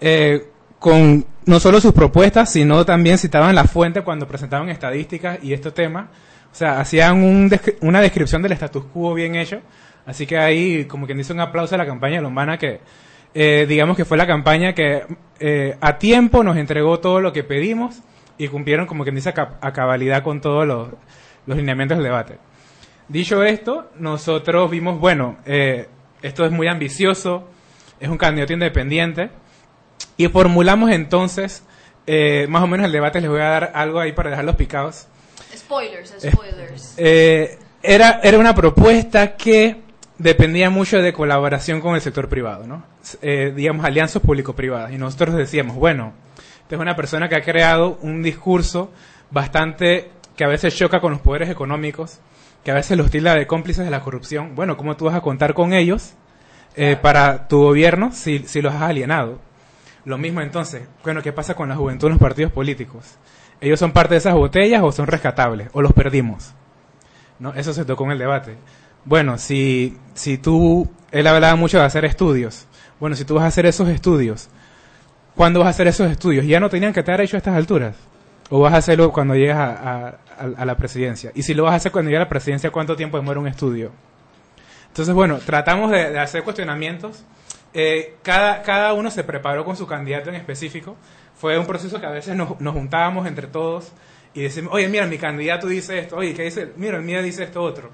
eh, con no solo sus propuestas, sino también citaban la fuente cuando presentaban estadísticas y estos temas. O sea, hacían una descripción del status quo bien hecho. Así que ahí, como quien dice, un aplauso a la campaña Lombana que, eh, digamos que fue la campaña que a tiempo nos entregó todo lo que pedimos y cumplieron, como quien dice, a, cabalidad con todos los lineamientos del debate. Dicho esto, nosotros vimos, bueno, eh, esto es muy ambicioso, es un candidato independiente, y formulamos entonces, eh, más o menos el debate, les voy a dar algo ahí para dejarlos picados.
Spoilers, spoilers.
Eh, era, era una propuesta que dependía mucho de colaboración con el sector privado, ¿no? digamos, alianzas público-privadas. Y nosotros decíamos, bueno, esta es una persona que ha creado un discurso bastante que a veces choca con los poderes económicos, que a veces los tilda de cómplices de la corrupción. Bueno, ¿cómo tú vas a contar con ellos eh, para tu gobierno si, si los has alienado? Lo mismo entonces, bueno, ¿qué pasa con la juventud en los partidos políticos? ¿Ellos son parte de esas botellas o son rescatables? ¿O los perdimos? ¿No? Eso se tocó en el debate. Bueno, si, si tú, él hablaba mucho de hacer estudios. Bueno, si tú vas a hacer esos estudios, ¿cuándo vas a hacer esos estudios? ¿Ya no tenían que estar hechos a estas alturas? ¿O vas a hacerlo cuando llegas a, a, la presidencia. Y si lo vas a hacer cuando llegue a la presidencia, ¿cuánto tiempo demora un estudio? Entonces, bueno, tratamos de, hacer cuestionamientos. Eh, cada, cada uno se preparó con su candidato en específico. Fue un proceso que a veces nos, nos juntábamos entre todos y decimos, oye, mira, mi candidato dice esto, oye, ¿qué dice? Mira, el mío dice esto otro.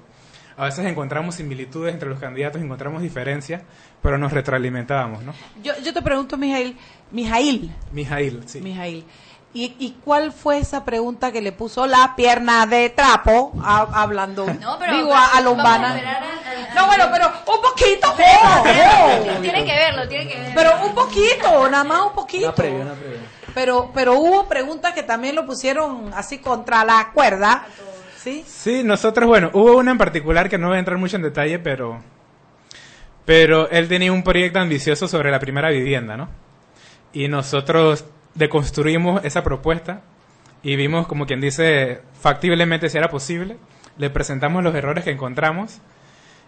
A veces encontramos similitudes entre los candidatos, encontramos diferencias, pero nos retroalimentábamos, ¿no?
Yo, yo te pregunto, Mijail, Mijail.
Mijail, sí.
Mijail. ¿Y, cuál fue esa pregunta que le puso la pierna de trapo hablando? digo, a, Lombana. no, bueno, pero un poquito.
tiene que verlo, tiene que verlo.
Pero un poquito, nada más un poquito. Pero, pero hubo preguntas que también lo pusieron así contra la cuerda. ¿Sí?
Sí, nosotros, bueno, hubo una en particular que no voy a entrar mucho en detalle, pero, pero él tenía un proyecto ambicioso sobre la primera vivienda, ¿no? Y nosotros deconstruimos esa propuesta y vimos, como quien dice, factiblemente si era posible. Le presentamos los errores que encontramos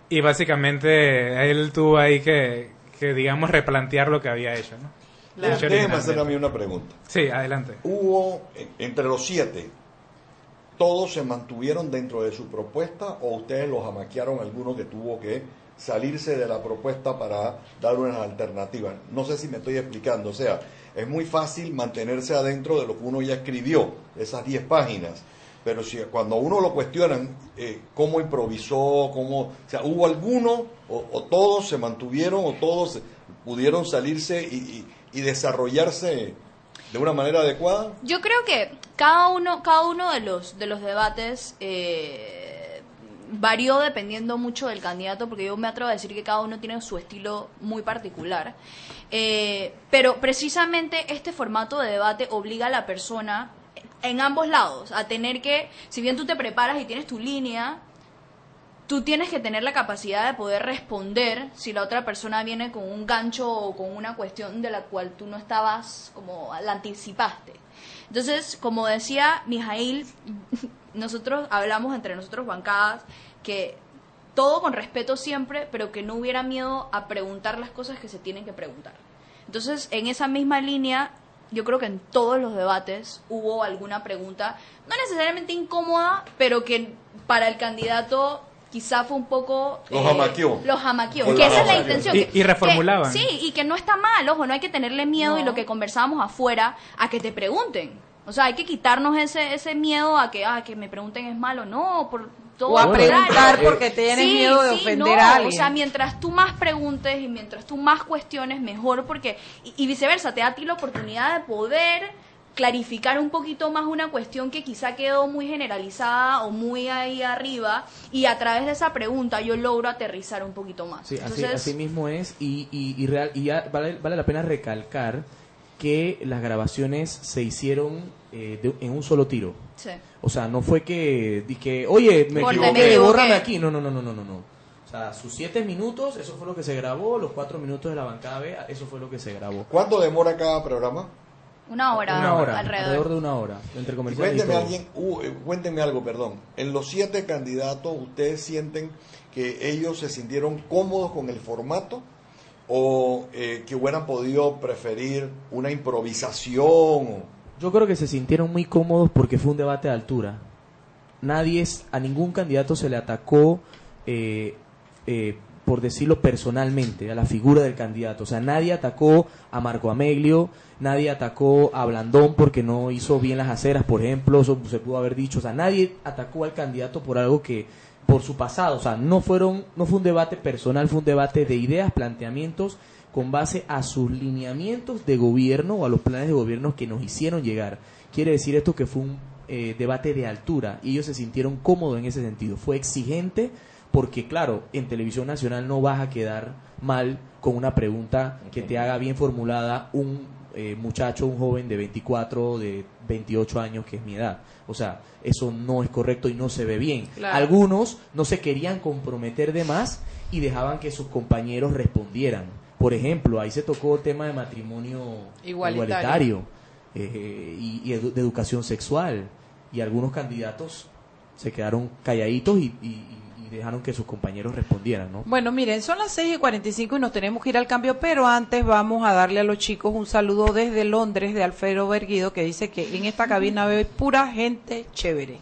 y básicamente él tuvo ahí que, que digamos, replantear lo que había hecho. ¿no?
Déjeme hacer a mí una pregunta.
Sí, adelante.
Hubo, entre los siete, ¿todos se mantuvieron dentro de su propuesta o ustedes los amaquearon alguno que tuvo que salirse de la propuesta para dar unas alternativas? No sé si me estoy explicando. O sea, es muy fácil mantenerse adentro de lo que uno ya escribió, esas 10 páginas. Pero si cuando uno lo cuestionan, eh, cómo improvisó, cómo, o sea, hubo alguno o, todos se mantuvieron o todos pudieron salirse y, desarrollarse de una manera adecuada.
Yo creo que cada uno, cada uno de los de los debates eh, varió dependiendo mucho del candidato, porque yo me atrevo a decir que cada uno tiene su estilo muy particular. Eh, pero precisamente este formato de debate obliga a la persona en ambos lados a tener que, si bien tú te preparas y tienes tu línea, tú tienes que tener la capacidad de poder responder si la otra persona viene con un gancho o con una cuestión de la cual tú no estabas como la anticipaste. Entonces, como decía Mijail, nosotros hablamos entre nosotros bancadas que todo con respeto siempre, pero que no hubiera miedo a preguntar las cosas que se tienen que preguntar. Entonces, en esa misma línea, yo creo que en todos los debates hubo alguna pregunta, no necesariamente incómoda, pero que para el candidato quizá fue un poco...
Los eh,
Los jamaqueó, que esa es la intención.
Y, reformulaban.
sí, y que no está mal, ojo, no hay que tenerle miedo y lo que conversábamos afuera a que te pregunten. O sea, hay que quitarnos ese, ese miedo a que, ah, que me pregunten es malo. No, por,
o a preguntar porque tienes miedo de ofender a alguien.
O sea, mientras tú más preguntes y mientras tú más cuestiones, mejor, porque, y, viceversa, te da a ti la oportunidad de poder clarificar un poquito más una cuestión que quizá quedó muy generalizada o muy ahí arriba y a través de esa pregunta yo logro aterrizar un poquito más.
Sí, así, mismo es y, y, real, y vale, vale la pena recalcar que las grabaciones se hicieron eh, en un solo tiro. Sí. O sea, no fue que dije, oye, me equivoqué, bórrame aquí. No, no, no, no, no, no. O sea, sus siete minutos, eso fue lo que se grabó. Los cuatro minutos de la bancada B, eso fue lo que se grabó.
¿Cuánto demora cada programa?
Una hora,
una hora alrededor. de una hora, entre comerciales
cuénteme, alguien, uh, eh, cuéntenme algo, perdón. En los siete candidatos, ¿ustedes sienten que ellos se sintieron cómodos con el formato? ¿O eh, que hubieran podido preferir una improvisación?
Yo creo que se sintieron muy cómodos porque fue un debate de altura. Nadie, a ningún candidato se le atacó, eh, eh, por decirlo personalmente, a la figura del candidato. O sea, nadie atacó a Marco Ameglio, nadie atacó a Blandón porque no hizo bien las aceras, por ejemplo, eso se pudo haber dicho. O sea, nadie atacó al candidato por algo que, por su pasado. O sea, no fueron, no fue un debate personal, fue un debate de ideas, planteamientos con base a sus lineamientos de gobierno o a los planes de gobierno que nos hicieron llegar. Quiere decir esto que fue un eh, debate de altura y ellos se sintieron cómodos en ese sentido. Fue exigente porque, claro, en televisión nacional no vas a quedar mal con una pregunta que te haga bien formulada un eh, muchacho, un joven de 24, de 28 años, que es mi edad. O sea, eso no es correcto y no se ve bien. Algunos no se querían comprometer de más y dejaban que sus compañeros respondieran por ejemplo, ahí se tocó tema de matrimonio igualitario, eh, y, de educación sexual. Y algunos candidatos se quedaron calladitos y, dejaron que sus compañeros respondieran, ¿no?
Bueno, miren, son las 6 y 45 y nos tenemos que ir al cambio, pero antes vamos a darle a los chicos un saludo desde Londres de Alfredo Berguido, que dice que en esta cabina ve pura gente chévere.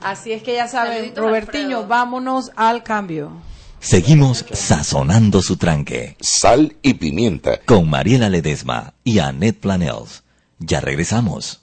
Así es que ya saben, Robertiño, vámonos al cambio.
Seguimos sazonando su tranque.
Sal y pimienta.
Con Mariela Ledesma y Annette Planels. Ya regresamos.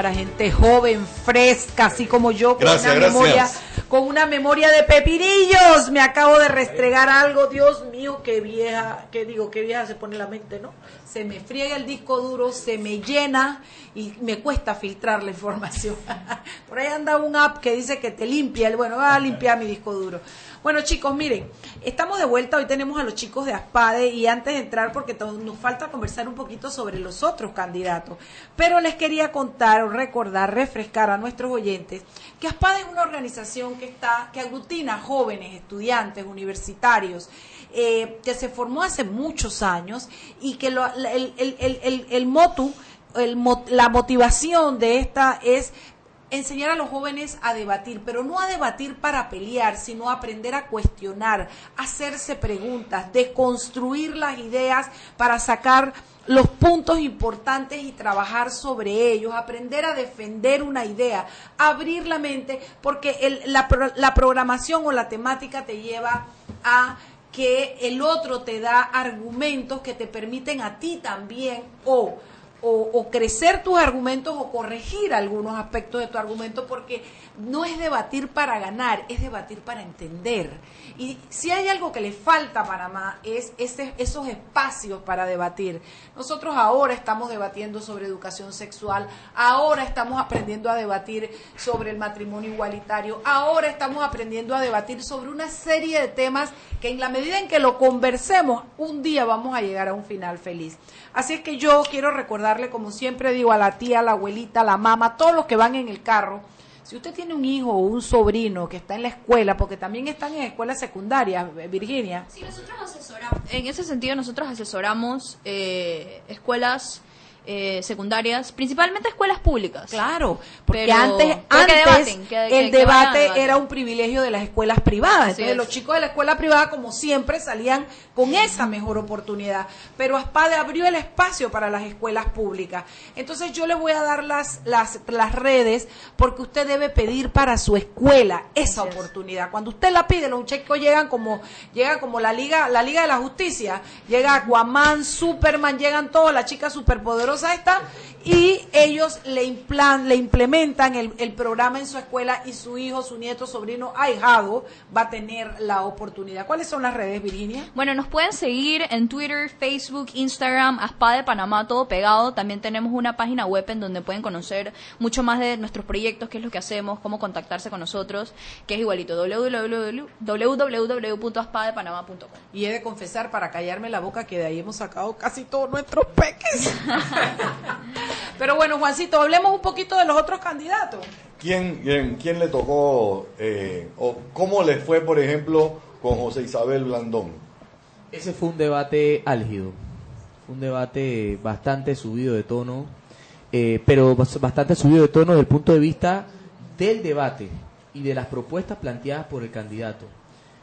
Para gente joven, fresca, así como yo, con una memoria con una memoria de pepinillos. Me acabo de restregar algo, Dios mío, qué vieja, qué digo, qué vieja se pone la mente, ¿no? Se me friega el disco duro, se me llena y me cuesta filtrar la información. Por ahí anda un app que dice que te limpia, bueno, va a limpiar mi disco duro. Bueno, chicos, miren, estamos de vuelta. Hoy tenemos a los chicos de ASPADE y antes de entrar, porque nos falta conversar un poquito sobre los otros candidatos, pero les quería contar o recordar, refrescar a nuestros oyentes que ASPADE es una organización que está, que aglutina jóvenes, estudiantes, universitarios, eh, que se formó hace muchos años y que el, el, el, el, motu, la motivación de esta es enseñar a los jóvenes a debatir, pero no a debatir para pelear, sino aprender a cuestionar, hacerse preguntas, deconstruir las ideas para sacar los puntos importantes y trabajar sobre ellos, aprender a defender una idea, abrir la mente, porque la, la programación o la temática te lleva a que el otro te da argumentos que te permiten a ti también o o, crecer tus argumentos o corregir algunos aspectos de tu argumento porque no es debatir para ganar, es debatir para entender. Y si hay algo que le falta a Panamá es ese, esos espacios para debatir. Nosotros ahora estamos debatiendo sobre educación sexual, ahora estamos aprendiendo a debatir sobre el matrimonio igualitario, ahora estamos aprendiendo a debatir sobre una serie de temas que en la medida en que lo conversemos, un día vamos a llegar a un final feliz. Así es que yo quiero recordarle, como siempre digo, a la tía, a la abuelita, a la mamá, todos los que van en el carro, si usted tiene un hijo o un sobrino que está en la escuela, porque también están en escuelas secundarias, Virginia.
Sí, nosotros asesoramos, en ese sentido nosotros asesoramos eh, escuelas eh, secundarias, principalmente escuelas públicas.
Claro, porque antes, antes el debate era un privilegio de las escuelas privadas. Entonces los chicos de la escuela privada, como siempre, salían con esa mejor oportunidad. Pero ASPADE abrió el espacio para las escuelas públicas. Entonces yo le voy a dar las, las, las redes porque usted debe pedir para su escuela esa oportunidad. Cuando usted la pide, los chicos llegan como, llegan como la Liga, la Liga de la Justicia. Llega Aquaman, Superman, llegan todos, la chica superpoderosa esta y ellos le, implan, le implementan el, el, programa en su escuela y su hijo, su nieto, sobrino, ahijado va a tener la oportunidad. ¿Cuáles son las redes, Virginia?
Bueno, nos pueden seguir en Twitter, Facebook, Instagram, ASPA de Panamá, todo pegado. También tenemos una página web en donde pueden conocer mucho más de nuestros proyectos, qué es lo que hacemos, cómo contactarse con nosotros, que es igualito, www.aspadepanamá.com.
Y he de confesar, para callarme la boca, que de ahí hemos sacado casi todos nuestros peques. Pero bueno, Juancito, hablemos un poquito de los otros candidatos.
¿Quién, quién, le tocó eh, o cómo le fue, por ejemplo, con José Isabel Blandón?
Ese fue un debate álgido, un debate bastante subido de tono, eh, pero bastante subido de tono desde el punto de vista del debate y de las propuestas planteadas por el candidato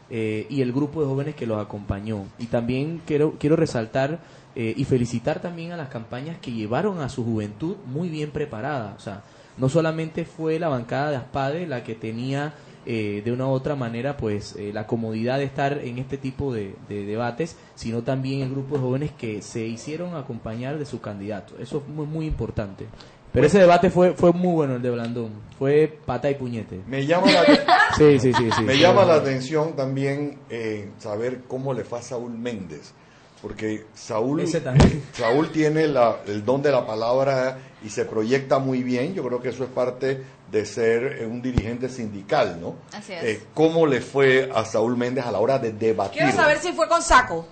eh, y el grupo de jóvenes que los acompañó. Y también quiero, quiero resaltar eh, y felicitar también a las campañas que llevaron a su juventud muy bien preparada. O sea, no solamente fue la bancada de Aspade la que tenía eh, de una u otra manera pues eh, la comodidad de estar en este tipo de, debates, sino también el grupo de jóvenes que se hicieron acompañar de su candidato. Eso es muy, muy importante. Pero ese debate fue, fue muy bueno el de Blandón. Fue pata y puñete.
Me llama la, Me llama la atención también saber cómo le fue a Saúl Méndez porque Saúl, Saúl tiene el don de la palabra y se proyecta muy bien. Yo creo que eso es parte de ser un dirigente sindical, ¿no?
Así es. Eh,
¿Cómo le fue a Saúl Méndez a la hora de debatir?
Quiero saber si fue con saco.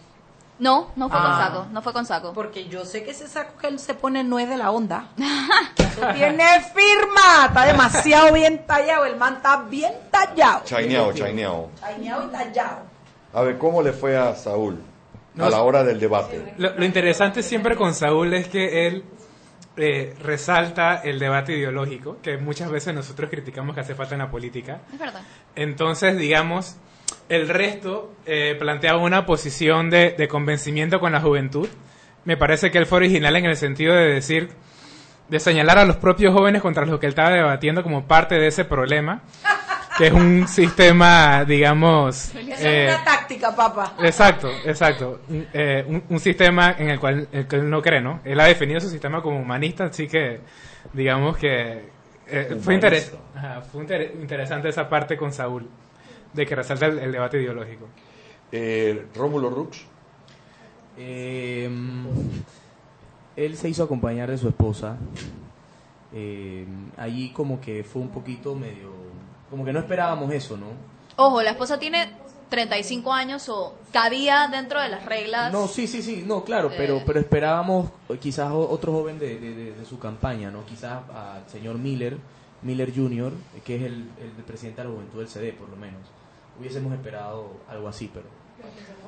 No, no fue con
Ah.
saco, no fue con saco.
Porque yo sé que ese saco que él se pone no es de la onda. Eso tiene firma. Está demasiado bien tallado. El man está bien tallado.
Chaineado, chaineado.
Chaineado y tallado.
A ver, ¿cómo le fue a Saúl
No,
a la hora del debate?
Lo, lo interesante siempre con Saúl es que él eh, resalta el debate ideológico, que muchas veces nosotros criticamos que hace falta en la política.
Es verdad.
Entonces, digamos, el resto eh, plantea una posición de, de convencimiento con la juventud. Me parece que él fue original en el sentido de decir, de señalar a los propios jóvenes contra los que él estaba debatiendo como parte de ese problema, que es un sistema, digamos... Eh,
es una táctica, papá.
Exacto, exacto. Un, eh, un- un sistema en el cual el que él no cree, ¿no? Él ha definido su sistema como humanista, así que digamos que eh, fue, interes- ajá, fue inter- interesante esa parte con Saúl, de que resalta el, el debate ideológico.
Eh, Rómulo Rux.
Eh, él se hizo acompañar de su esposa. Eh, allí como que fue un poquito medio... Como que no esperábamos eso, ¿no?
Ojo, la esposa tiene 35 años o cabía dentro de las reglas.
No, sí, sí, sí, no, claro, pero pero esperábamos eh, quizás otro joven de, de- su campaña, ¿no? Quizás al señor Miller, Miller Jr., que es el, el presidente de la juventud del CD, por lo menos. Hubiésemos esperado algo así, pero...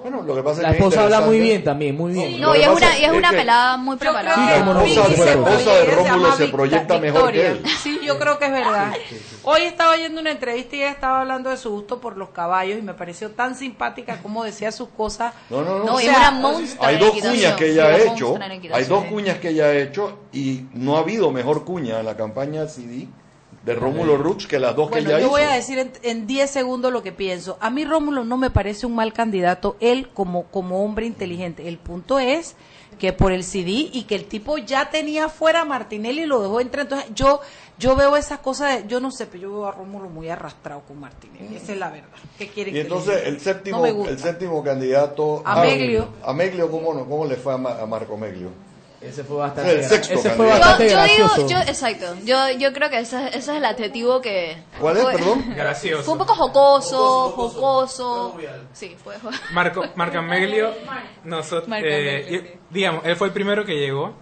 Bueno, lo que pasa
La
es que es
esposa habla muy bien también, muy bien.
No, y es una, y es una pelada muy preparada.
Sí, no, supuesto.
proyecta,
esposa de
se
Rómulo se proyecta mejor que él.
Sí, yo creo que es verdad. Hoy estaba oyendo una entrevista y ella estaba hablando de su gusto por los caballos y me pareció tan simpática como decía sus cosas.
No, no, no.
No,
O sea,
es una monstrua
Hay dos cuñas que ella ha hecho. Hay dos cuñas que ella ha hecho y no ha habido mejor cuña en la campaña CD de Rómulo Rux que las dos que
Bueno,
ella
yo
hizo.
voy a decir en- en 10 segundos lo que pienso. A mí Rómulo no me parece un mal candidato, él como, como hombre inteligente. El punto es que por el CD y que el tipo ya tenía fuera a Martinelli y lo dejó entrar. Entonces yo yo veo esas cosas, de- yo no sé, pero yo veo a Rómulo muy arrastrado con Martinelli. Esa es la verdad. ¿Qué quieren
Y
que
entonces el séptimo,
No
el séptimo candidato
Ameglio.
Ah, Ameglio, ¿cómo, no? ¿cómo le fue a, Ma- a Marco Ameglio?
Ese fue bastante,
El sexto
ese fue bastante
Yo, yo digo,
gracioso.
yo, exacto, yo, yo creo que ese, ese es el adjetivo que...
¿Cuál es,
fue-
perdón?
Gracioso.
Fue un poco jocoso, jocoso. Sí, fue jocoso.
Marco, Marco Ameglio, nosotros,
Marco
eh,
sí.
digamos, él fue el primero que llegó,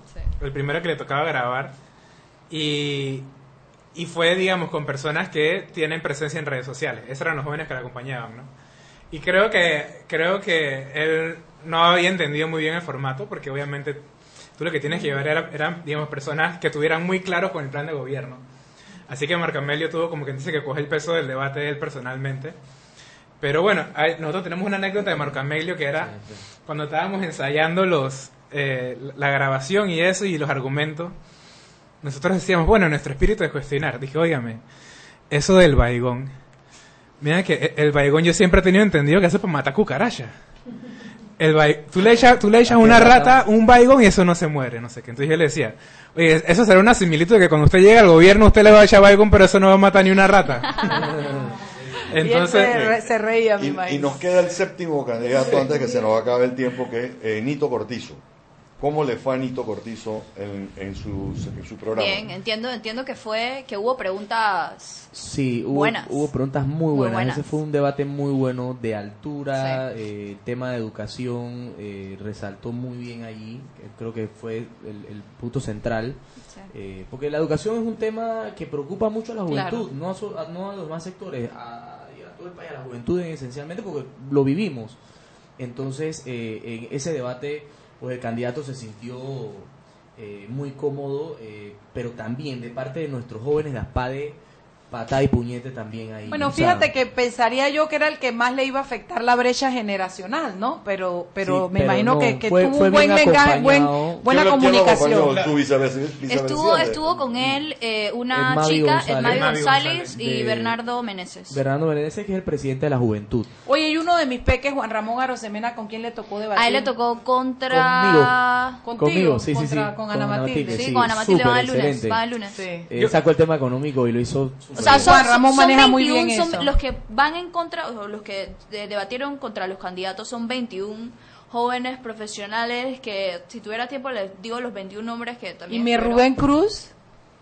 el primero que le tocaba grabar, y, y fue, digamos, con personas que tienen presencia en redes sociales. Esos eran los jóvenes que le acompañaban, ¿no? Y creo que, creo que él no había entendido muy bien el formato, porque obviamente tú lo que tienes que llevar era- eran, digamos, personas que estuvieran muy claros con el plan de gobierno. Así que Marco Amelio tuvo como que dice que coge el peso del debate de él personalmente. Pero bueno, nosotros tenemos una anécdota de Marco Amelio que era cuando estábamos ensayando los eh, la grabación y eso y los argumentos. Nosotros decíamos, bueno, nuestro espíritu es cuestionar. Dije, óigame, eso del baigón. Mira que e- el baigón yo siempre he tenido entendido que hace para matar cucaracha. El tú le echas, tú le echas una rata, un baigón y eso no se muere, no sé qué. Entonces yo le decía, oye, eso será una similitud de que cuando usted llega al gobierno usted le va a echar baigón, pero eso no va a matar ni una rata. Entonces,
se, re- se reía, me
Y, y nos queda el séptimo candidato antes que se nos acabe el tiempo, que es eh, Nito Cortizo. ¿Cómo le fue a Nito Cortizo en, en, su, en su programa?
Bien, entiendo, entiendo que fue, que hubo preguntas
Sí, hubo,
buenas.
hubo preguntas muy
Muy
buenas. Ese fue un debate muy bueno de altura, eh, el tema de educación eh, resaltó muy bien allí, creo que fue el, el punto central,
Sí.
eh, porque la educación es un tema que preocupa mucho a la juventud,
Claro.
no, a, so- a- no a los demás sectores, a todo el país, a la juventud esencialmente, porque lo vivimos. Entonces, eh, en ese debate, el candidato se sintió eh, muy cómodo, eh, pero también de parte de nuestros jóvenes de ASPADE, patada y puñete también ahí.
Bueno, fíjate que pensaría yo que era el que más le iba a afectar la brecha generacional, ¿no? Pero pero
Sí,
me
pero
imagino
no,
que, que
fue-
tuvo
fue
un buen lenguaje, buen, buena
¿Quién lo- quién lo
comunicación.
Estuvo, estuvo con él eh, una
Edmavi
chica, Edmavi González,
González.
y Bernardo Meneses.
Bernardo Meneses, que es el presidente de la juventud.
Oye, y uno de mis peques, Juan Ramón Arosemena, ¿con quién le tocó debatir?
A él le tocó contra...
Contigo,
Conmigo, sí, sí, sí.
contra- Con Ana Matilde.
Sí, con Ana Matilde van el lunes. Van el lunes.
Sí.
Eh, sacó el tema económico y lo hizo
O sea, son,
Juan Ramón
son
maneja muy
21,
bien
son
eso.
los que van en contra, o los que de- debatieron contra los candidatos son 21 jóvenes profesionales que si tuviera tiempo les digo los 21 nombres que también...
¿Y mi Rubén Cruz?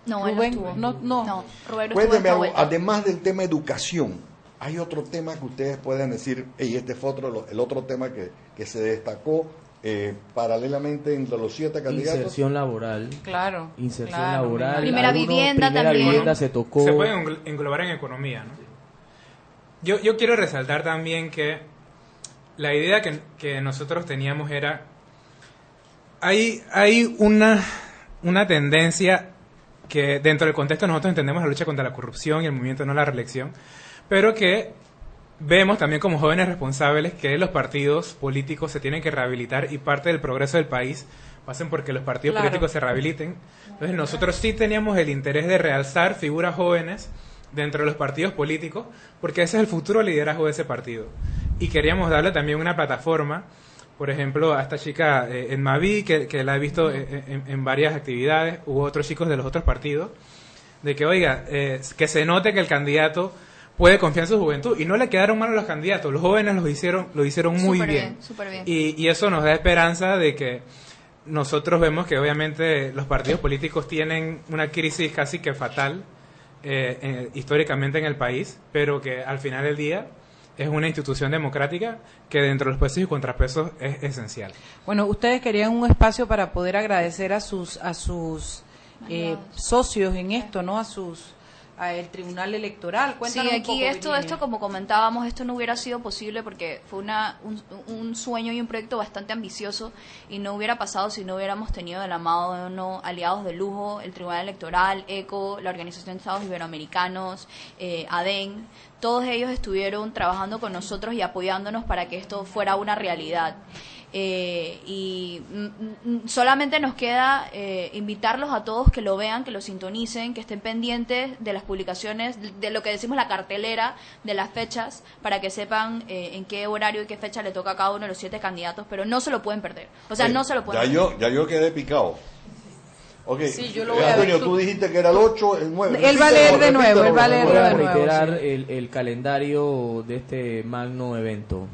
No,
Rubén,
no,
no, no.
Rubén
Cuénteme además del tema educación, hay otro tema que ustedes pueden decir, y este fue otro, el otro tema que, que se destacó eh, paralelamente entre los siete candidatos.
Inserción laboral.
Claro.
Inserción laboral.
Primera vivienda
primera
también.
vivienda se tocó.
Se puede englobar en economía, ¿no? Yo, yo quiero resaltar también que la idea que, que nosotros teníamos era, hay, hay una, una tendencia que dentro del contexto nosotros entendemos la lucha contra la corrupción y el movimiento no la reelección, pero que vemos también como jóvenes responsables que los partidos políticos se tienen que rehabilitar y parte del progreso del país pasen porque los partidos
Claro.
políticos se rehabiliten. Entonces nosotros sí teníamos el interés de realzar figuras jóvenes dentro de los partidos políticos porque ese es el futuro liderazgo de ese partido. Y queríamos darle también una plataforma, por ejemplo, a esta chica eh, en Mavi, que, que la he visto eh, en, en varias actividades, u otros chicos de los otros partidos, de que, oiga, eh, que se note que el candidato puede confiar en su juventud y no le quedaron mal a los candidatos, los jóvenes lo hicieron, lo hicieron muy bien.
bien, súper bien.
Y, y eso nos da esperanza de que nosotros vemos que obviamente los partidos políticos tienen una crisis casi que fatal eh, eh, históricamente en el país, pero que al final del día es una institución democrática que dentro de los pesos y contrapesos es esencial.
Bueno, ustedes querían un espacio para poder agradecer a sus a sus eh, socios en esto, ¿no? A sus a el Tribunal Electoral.
Sí,
Cuéntanos un
aquí
poco,
esto,
Virginia.
esto como comentábamos, esto no hubiera sido posible porque fue una, un, un sueño y un proyecto bastante ambicioso y no hubiera pasado si no hubiéramos tenido de la mano de unos aliados de lujo, el Tribunal Electoral, ECO, la Organización de Estados Iberoamericanos, eh, ADEN. Todos ellos estuvieron trabajando con nosotros y apoyándonos para que esto fuera una realidad. Eh, y mm, mm, solamente nos queda eh, invitarlos a todos que lo vean, que lo sintonicen, que estén pendientes de las publicaciones, de- de lo que decimos la cartelera, de las fechas, para que sepan eh, en qué horario y qué fecha le toca a cada uno de los siete candidatos, pero no se lo pueden perder. O sea, no se lo pueden
ya
perder.
yo, ya yo quedé picado. Ok,
Sí, yo lo voy a ver.
Antonio,
Tú-
dijiste que era el 8, el 9.
Él va a leer de nuevo, él va a leer
Voy a
de nuevo,
reiterar
sí.
el, el calendario de este magno evento.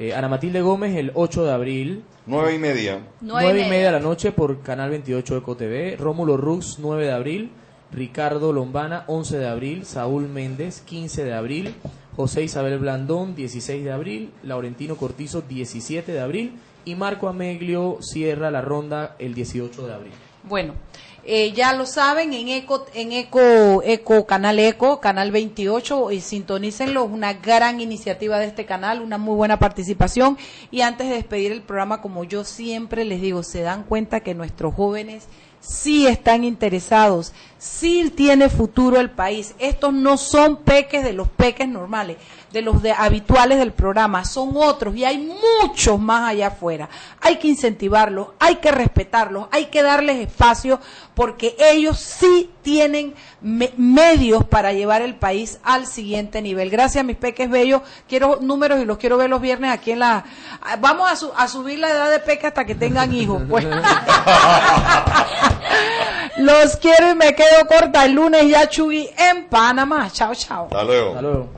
Eh, Ana Matilde Gómez el 8 de abril.
9 y media.
Nueve
9
y media.
media de la noche por Canal 28 Eco TV. Rómulo Rux 9 de abril. Ricardo Lombana 11 de abril. Saúl Méndez 15 de abril. José Isabel Blandón 16 de abril. Laurentino Cortizo 17 de abril. Y Marco Ameglio cierra la ronda el 18 de abril.
Bueno, eh, ya lo saben, en Eco, en Eco, Eco, Canal Eco, Canal 28, y sintonícenlo, es una gran iniciativa de este canal, una muy buena participación. Y antes de despedir el programa, como yo siempre les digo, se dan cuenta que nuestros jóvenes sí están interesados, sí tiene futuro el país. Estos no son peques de los peques normales, de los de habituales del programa, son otros y hay muchos más allá afuera. Hay que incentivarlos, hay que respetarlos, hay que darles espacio porque ellos sí tienen me- medios para llevar el país al siguiente nivel. Gracias, mis peques bellos. Quiero números y los quiero ver los viernes aquí en la. Vamos a, su- a subir la edad de peque hasta que tengan hijos. Pues. los quiero y me quedo corta. El lunes ya Chugui en Panamá. Chao, chao.
Hasta luego.
Hasta luego.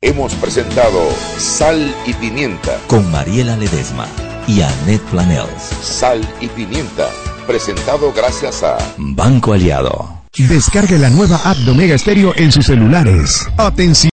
Hemos presentado Sal y Pimienta.
Con Mariela Ledesma y Annette Planels.
Sal y Pimienta. Presentado gracias a
Banco Aliado.
Descargue la nueva app de Omega Stereo en sus celulares. Atención.